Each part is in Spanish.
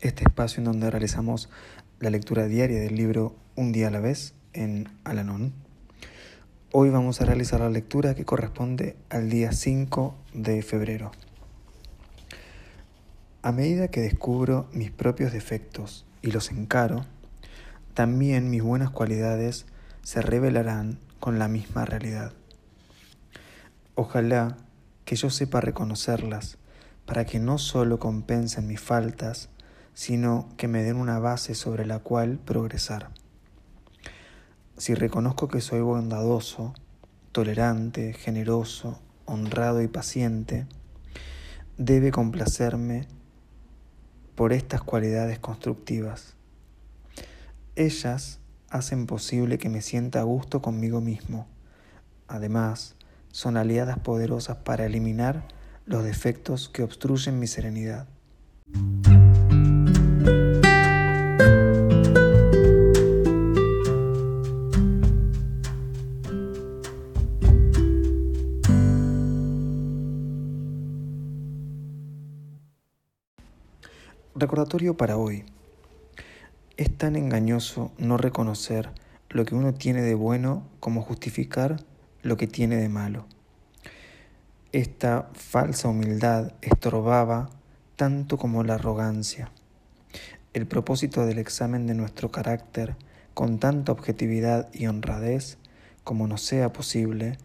este espacio en donde realizamos la lectura diaria del libro Un día a la vez en Alanón. Hoy vamos a realizar la lectura que corresponde al día 5 de febrero. A medida que descubro mis propios defectos y los encaro, también mis buenas cualidades se revelarán con la misma realidad. Ojalá que yo sepa reconocerlas para que no solo compensen mis faltas, sino que me den una base sobre la cual progresar. Si reconozco que soy bondadoso, tolerante, generoso, honrado y paciente, debe complacerme por estas cualidades constructivas. Ellas hacen posible que me sienta a gusto conmigo mismo. Además, son aliadas poderosas para eliminar los defectos que obstruyen mi serenidad. Recordatorio para hoy. Es tan engañoso no reconocer lo que uno tiene de bueno como justificar lo que tiene de malo. Esta falsa humildad estorbaba tanto como la arrogancia. El propósito del examen de nuestro carácter, con tanta objetividad y honradez como nos sea posible,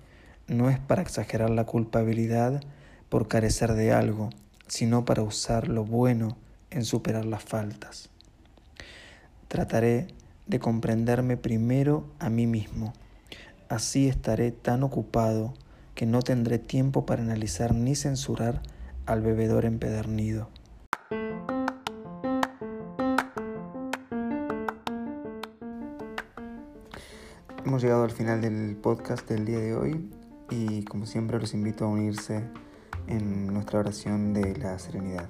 no es para exagerar la culpabilidad por carecer de algo, sino para usar lo bueno en superar las faltas. Trataré de comprenderme primero a mí mismo. Así estaré tan ocupado que no tendré tiempo para analizar ni censurar al bebedor empedernido. Hemos llegado al final del podcast del día de hoy y como siempre los invito a unirse en nuestra oración de la serenidad.